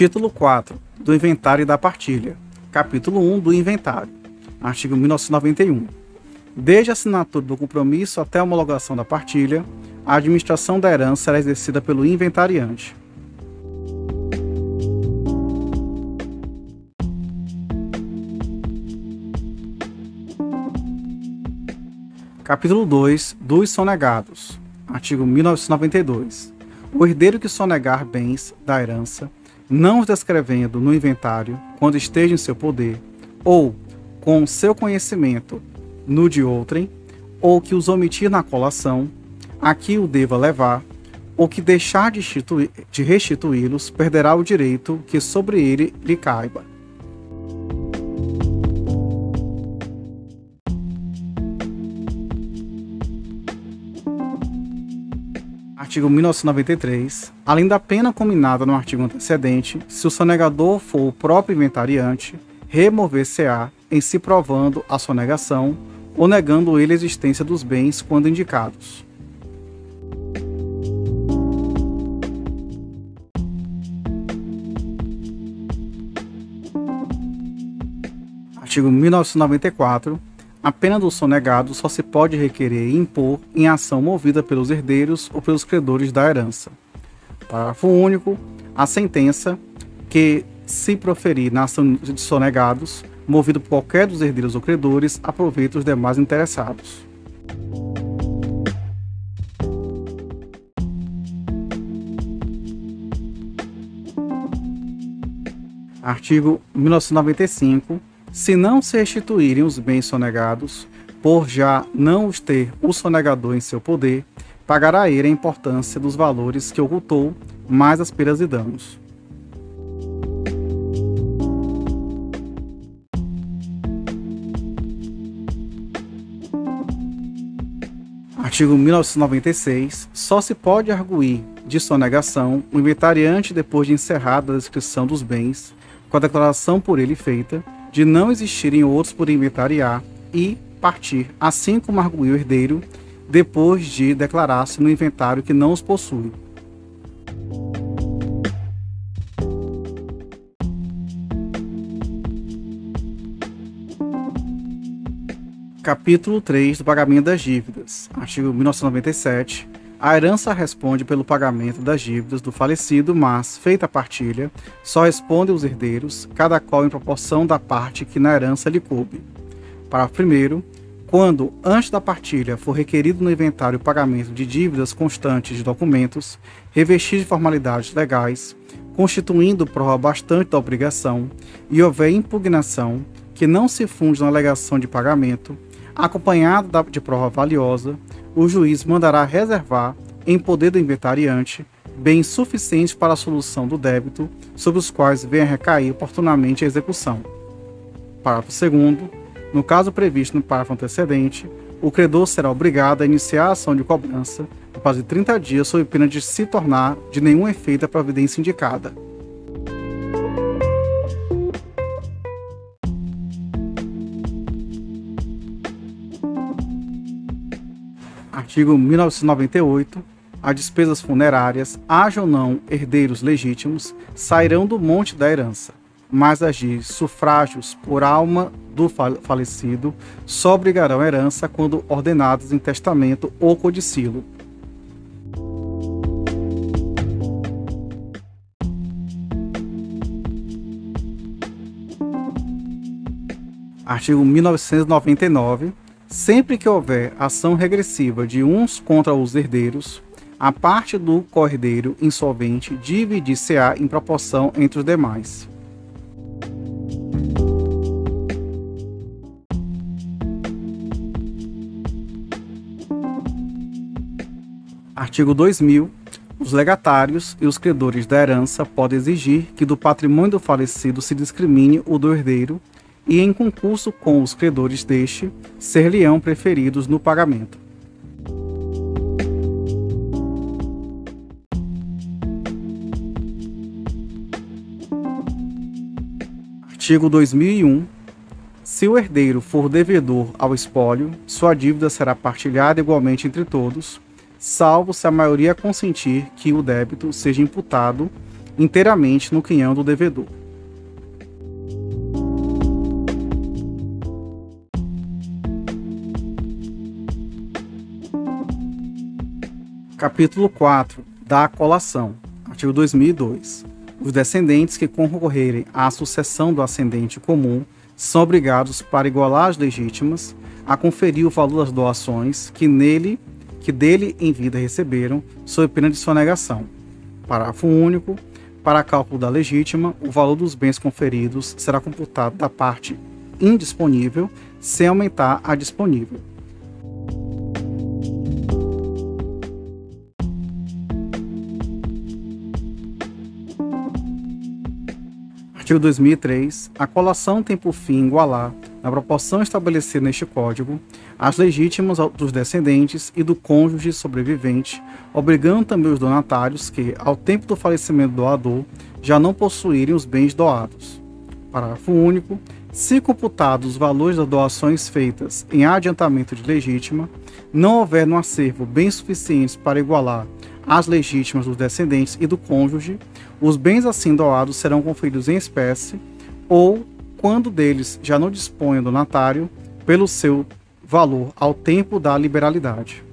Título 4 do Inventário e da Partilha. Capítulo 1 do Inventário. Artigo 1991. Desde a assinatura do compromisso até a homologação da partilha, a administração da herança será exercida pelo inventariante. Capítulo 2 dos sonegados. Artigo 1992. O herdeiro que sonegar bens da herança, não os descrevendo no inventário, quando esteja em seu poder, ou com seu conhecimento no de outrem, ou que os omitir na colação, a que o deva levar, ou que deixar de, de restituí-los, perderá o direito que sobre ele lhe caiba. Artigo 1993, além da pena combinada no artigo antecedente, se o sonegador for o próprio inventariante, remover-se-á em se provando a sonegação ou negando ele a existência dos bens quando indicados. Artigo 1994 a pena do sonegado só se pode requerer e impor em ação movida pelos herdeiros ou pelos credores da herança. Parágrafo único. A sentença que se proferir na ação de sonegados, movido por qualquer dos herdeiros ou credores, aproveita os demais interessados. Artigo 1995 se não se restituírem os bens sonegados, por já não os ter o sonegador em seu poder, pagará ele a importância dos valores que ocultou, mais as peras e danos. Artigo 1996. Só se pode arguir de sonegação o inventariante depois de encerrada a descrição dos bens, com a declaração por ele feita, de não existirem outros por inventariar e partir, assim como arguiu o herdeiro, depois de declarar-se no inventário que não os possui. Capítulo 3 do pagamento das dívidas. Artigo 1997 a herança responde pelo pagamento das dívidas do falecido, mas, feita a partilha, só respondem os herdeiros, cada qual em proporção da parte que na herança lhe coube. Parágrafo 1. Quando, antes da partilha, for requerido no inventário o pagamento de dívidas constantes de documentos, revestidos de formalidades legais, constituindo prova bastante da obrigação, e houver impugnação que não se funde na alegação de pagamento, acompanhada de prova valiosa, o juiz mandará reservar, em poder do inventariante, bens suficientes para a solução do débito, sobre os quais venha recair oportunamente a execução. Parágrafo 2. No caso previsto no parágrafo antecedente, o credor será obrigado a iniciar a ação de cobrança no prazo de 30 dias, sob pena de se tornar de nenhum efeito a providência indicada. Artigo 1998, as despesas funerárias, haja ou não herdeiros legítimos, sairão do monte da herança, mas as de sufrágios por alma do falecido só obrigarão a herança quando ordenadas em testamento ou codicilo. Artigo 1999 Sempre que houver ação regressiva de uns contra os herdeiros, a parte do cordeiro insolvente dividir-se-á em proporção entre os demais. Artigo 2000. Os legatários e os credores da herança podem exigir que do patrimônio do falecido se discrimine o do herdeiro e em concurso com os credores deste, ser-lhe-ão preferidos no pagamento. Artigo 2001. Se o herdeiro for devedor ao espólio, sua dívida será partilhada igualmente entre todos, salvo se a maioria consentir que o débito seja imputado inteiramente no quinhão do devedor. Capítulo 4 da colação. Artigo 2002. Os descendentes que concorrerem à sucessão do ascendente comum são obrigados, para igualar as legítimas, a conferir o valor das doações que nele que dele em vida receberam, sob pena de sonegação. Parágrafo único. Para cálculo da legítima, o valor dos bens conferidos será computado da parte indisponível, sem aumentar a disponível. Artigo 2003. A colação tem por fim igualar, na proporção estabelecida neste Código, as legítimas dos descendentes e do cônjuge sobrevivente, obrigando também os donatários que, ao tempo do falecimento do doador, já não possuírem os bens doados. Parágrafo único. Se computados os valores das doações feitas em adiantamento de legítima, não houver no acervo bens suficientes para igualar as legítimas dos descendentes e do cônjuge, os bens assim doados serão conferidos em espécie ou, quando deles já não dispõe o donatário, pelo seu valor ao tempo da liberalidade.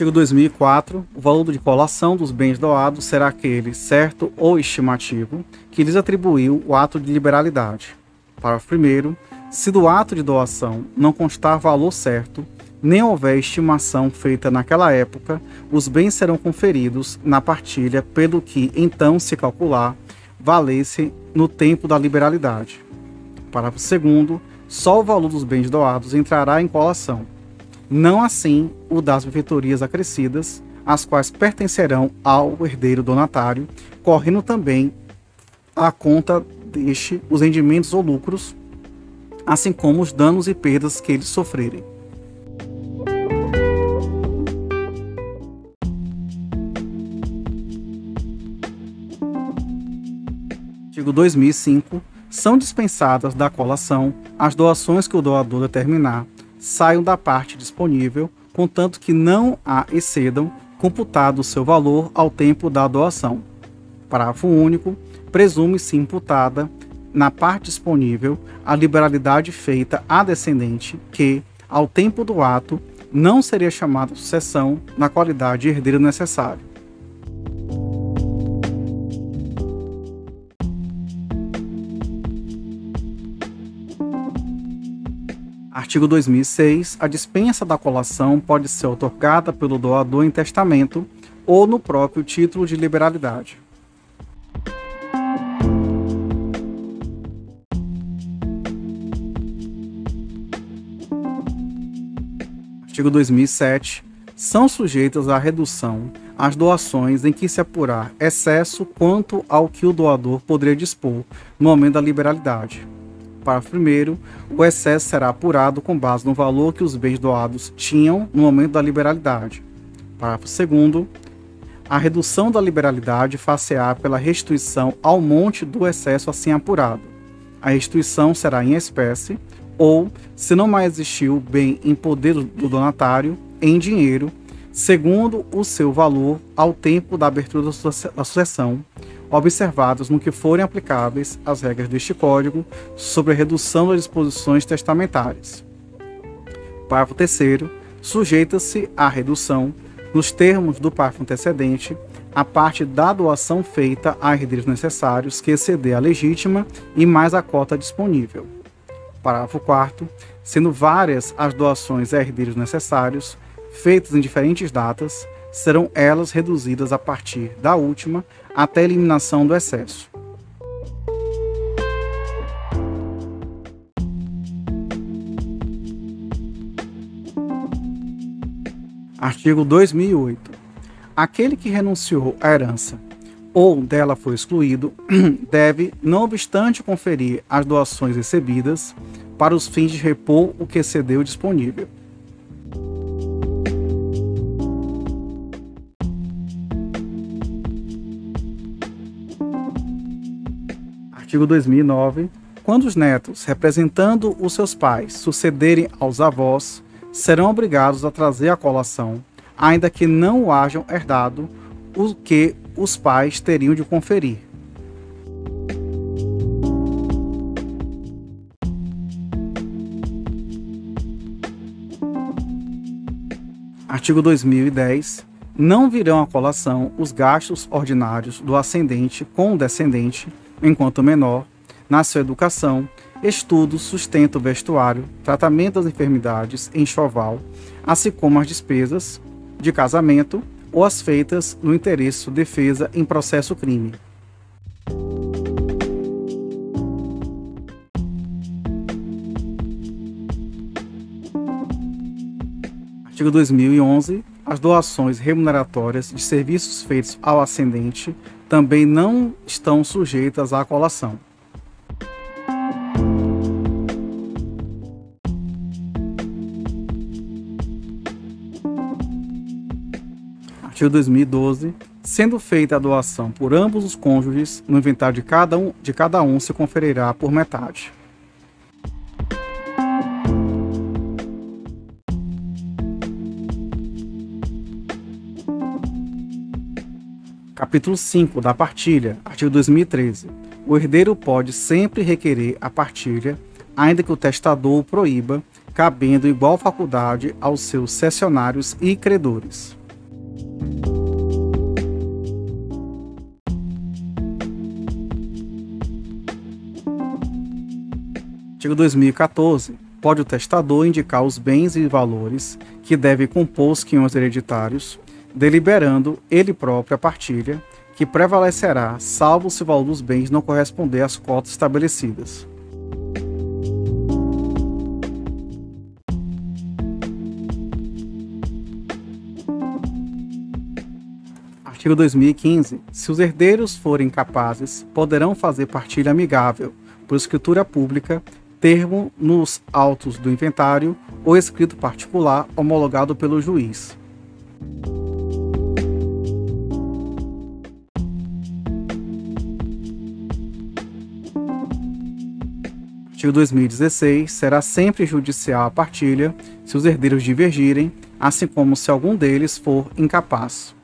Artigo 2004. O valor de colação dos bens doados será aquele certo ou estimativo que lhes atribuiu o ato de liberalidade. Parágrafo 1. Se do ato de doação não constar valor certo, nem houver estimação feita naquela época, os bens serão conferidos na partilha pelo que então se calcular valesse no tempo da liberalidade. Parágrafo 2. Só o valor dos bens doados entrará em colação. Não assim o das benfeitorias acrescidas, as quais pertencerão ao herdeiro donatário, correndo também a conta deste os rendimentos ou lucros assim como os danos e perdas que eles sofrerem. Artigo 2005. São dispensadas da colação as doações que o doador determinar saiam da parte disponível, contanto que não a excedam, computado o seu valor ao tempo da doação. Parágrafo único. Presume-se imputada na parte disponível a liberalidade feita à descendente que, ao tempo do ato, não seria chamada sucessão na qualidade de herdeiro necessário. Artigo 2006. A dispensa da colação pode ser otorgada pelo doador em testamento ou no próprio título de liberalidade. Artigo 2007, são sujeitas à redução as doações em que se apurar excesso quanto ao que o doador poderia dispor no momento da liberalidade. Parágrafo 1. O excesso será apurado com base no valor que os bens doados tinham no momento da liberalidade. Parágrafo 2. A redução da liberalidade far-se-á pela restituição ao monte do excesso assim apurado. A restituição será em espécie, ou, se não mais existir o bem em poder do donatário, em dinheiro, segundo o seu valor ao tempo da abertura da sucessão, observados no que forem aplicáveis as regras deste Código sobre a redução das disposições testamentárias. Parágrafo 3 sujeita-se à redução, nos termos do parágrafo antecedente, a parte da doação feita a herdeiros necessários que exceder a legítima e mais a cota disponível. Parágrafo 4 sendo várias as doações a herdeiros necessários, feitas em diferentes datas, serão elas reduzidas a partir da última até a eliminação do excesso. Artigo 2008. Aquele que renunciou à herança ou dela foi excluído, deve, não obstante conferir as doações recebidas, para os fins de repor o que excedeu disponível. Artigo 2009. Quando os netos, representando os seus pais, sucederem aos avós, serão obrigados a trazer a colação, ainda que não o hajam herdado, o que os pais teriam de conferir. Artigo 2010. Não virão à colação os gastos ordinários do ascendente com o descendente, enquanto menor, na sua educação, estudos, sustento vestuário, tratamento das enfermidades, enxoval, assim como as despesas de casamento ou as feitas no interesse de defesa em processo crime. Artigo 2011. As doações remuneratórias de serviços feitos ao ascendente também não estão sujeitas à colação. Artigo 2012. Sendo feita a doação por ambos os cônjuges, no inventário de cada um, de cada um se conferirá por metade. Capítulo 5 da partilha, artigo 2013. O herdeiro pode sempre requerer a partilha, ainda que o testador o proíba, cabendo igual faculdade aos seus cessionários e credores. Artigo 2014. Pode o testador indicar os bens e valores que devem compor os quinhões hereditários, deliberando ele próprio a partilha, que prevalecerá, salvo se o valor dos bens não corresponder às cotas estabelecidas. Artigo 2015. Se os herdeiros forem capazes, poderão fazer partilha amigável, por escritura pública, termo nos autos do inventário ou escrito particular homologado pelo juiz. Artigo 2016. Será sempre judicial a partilha se os herdeiros divergirem, assim como se algum deles for incapaz.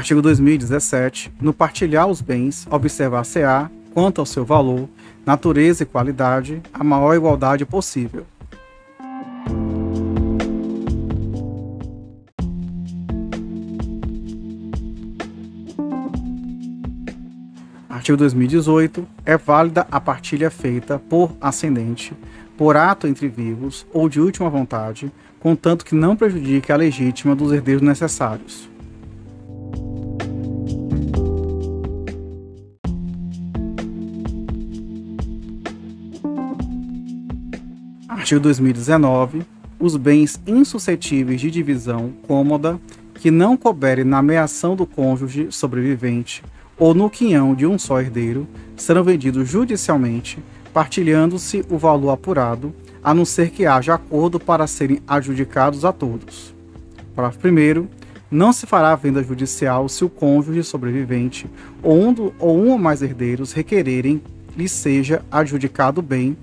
Artigo 2017. No partilhar os bens, observar-se-á, quanto ao seu valor, natureza e qualidade, a maior igualdade possível. Artigo 2018. É válida a partilha feita por ascendente, por ato entre vivos ou de última vontade, contanto que não prejudique a legítima dos herdeiros necessários. Artigo 2019. Os bens insuscetíveis de divisão cômoda que não couberem na meação do cônjuge sobrevivente ou no quinhão de um só herdeiro, serão vendidos judicialmente, partilhando-se o valor apurado, a não ser que haja acordo para serem adjudicados a todos. Parágrafo 1. Não se fará venda judicial se o cônjuge sobrevivente ou um, do, ou um ou mais herdeiros requererem lhe seja adjudicado bem,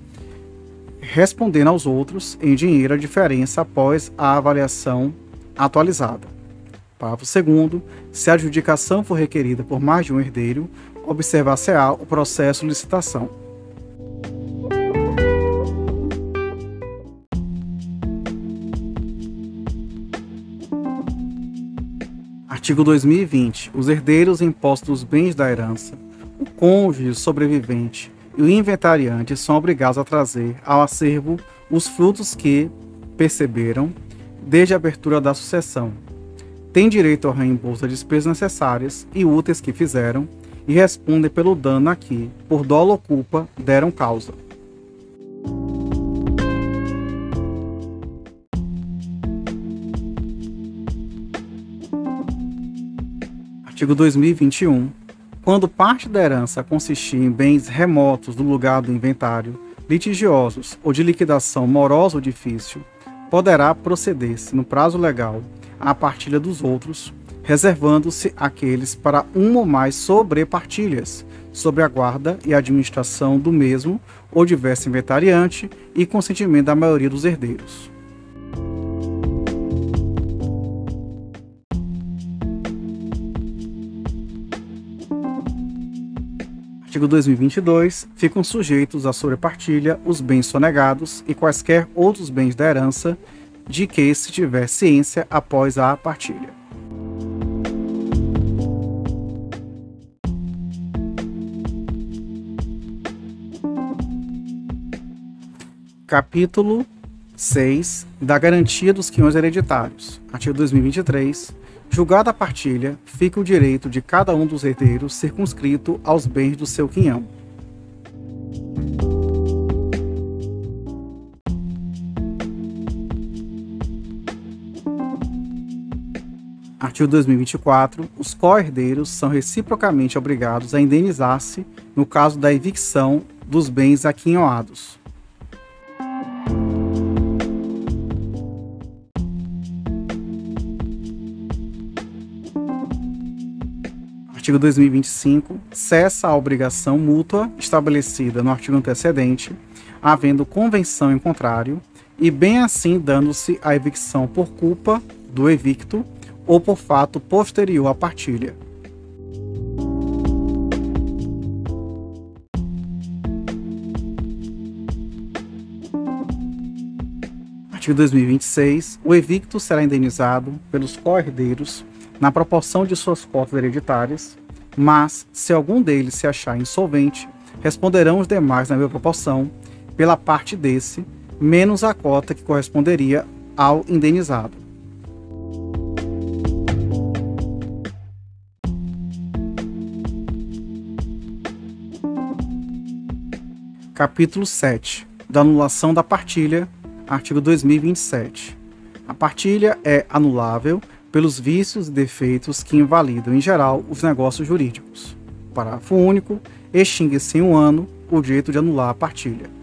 respondendo aos outros em dinheiro a diferença após a avaliação atualizada. Parágrafo 2. Se a adjudicação for requerida por mais de um herdeiro, observar-se-á o processo de licitação. Artigo 2020. Os herdeiros impostos dos bens da herança, o cônjuge sobrevivente e o inventariante são obrigados a trazer ao acervo os frutos que perceberam desde a abertura da sucessão, têm direito ao reembolso das despesas necessárias e úteis que fizeram e respondem pelo dano a que, por dolo ou culpa, deram causa. Artigo 2021. Quando parte da herança consistir em bens remotos do lugar do inventário, litigiosos ou de liquidação morosa ou difícil, poderá proceder-se, no prazo legal, à partilha dos outros, reservando-se aqueles para uma ou mais sobrepartilhas, sobre a guarda e administração do mesmo ou diverso inventariante e consentimento da maioria dos herdeiros. Artigo 2022. Ficam sujeitos à sobrepartilha os bens sonegados e quaisquer outros bens da herança de que se tiver ciência após a partilha. Capítulo 6 da garantia dos quinhões hereditários. Artigo 2023. Julgada a partilha, fica o direito de cada um dos herdeiros circunscrito aos bens do seu quinhão. Artigo 2024. Os co-herdeiros são reciprocamente obrigados a indenizar-se no caso da evicção dos bens aquinhoados. Artigo 2025, cessa a obrigação mútua estabelecida no artigo antecedente, havendo convenção em contrário, e bem assim dando-se a evicção por culpa do evicto ou por fato posterior à partilha. Artigo 2026. O evicto será indenizado pelos co-herdeiros na proporção de suas cotas hereditárias, mas, se algum deles se achar insolvente, responderão os demais na mesma proporção, pela parte desse, menos a cota que corresponderia ao indenizado. Capítulo 7 da anulação da partilha, artigo 2027. A partilha é anulável pelos vícios e defeitos que invalidam, em geral, os negócios jurídicos. Parágrafo único. Extingue-se em um ano o direito de anular a partilha.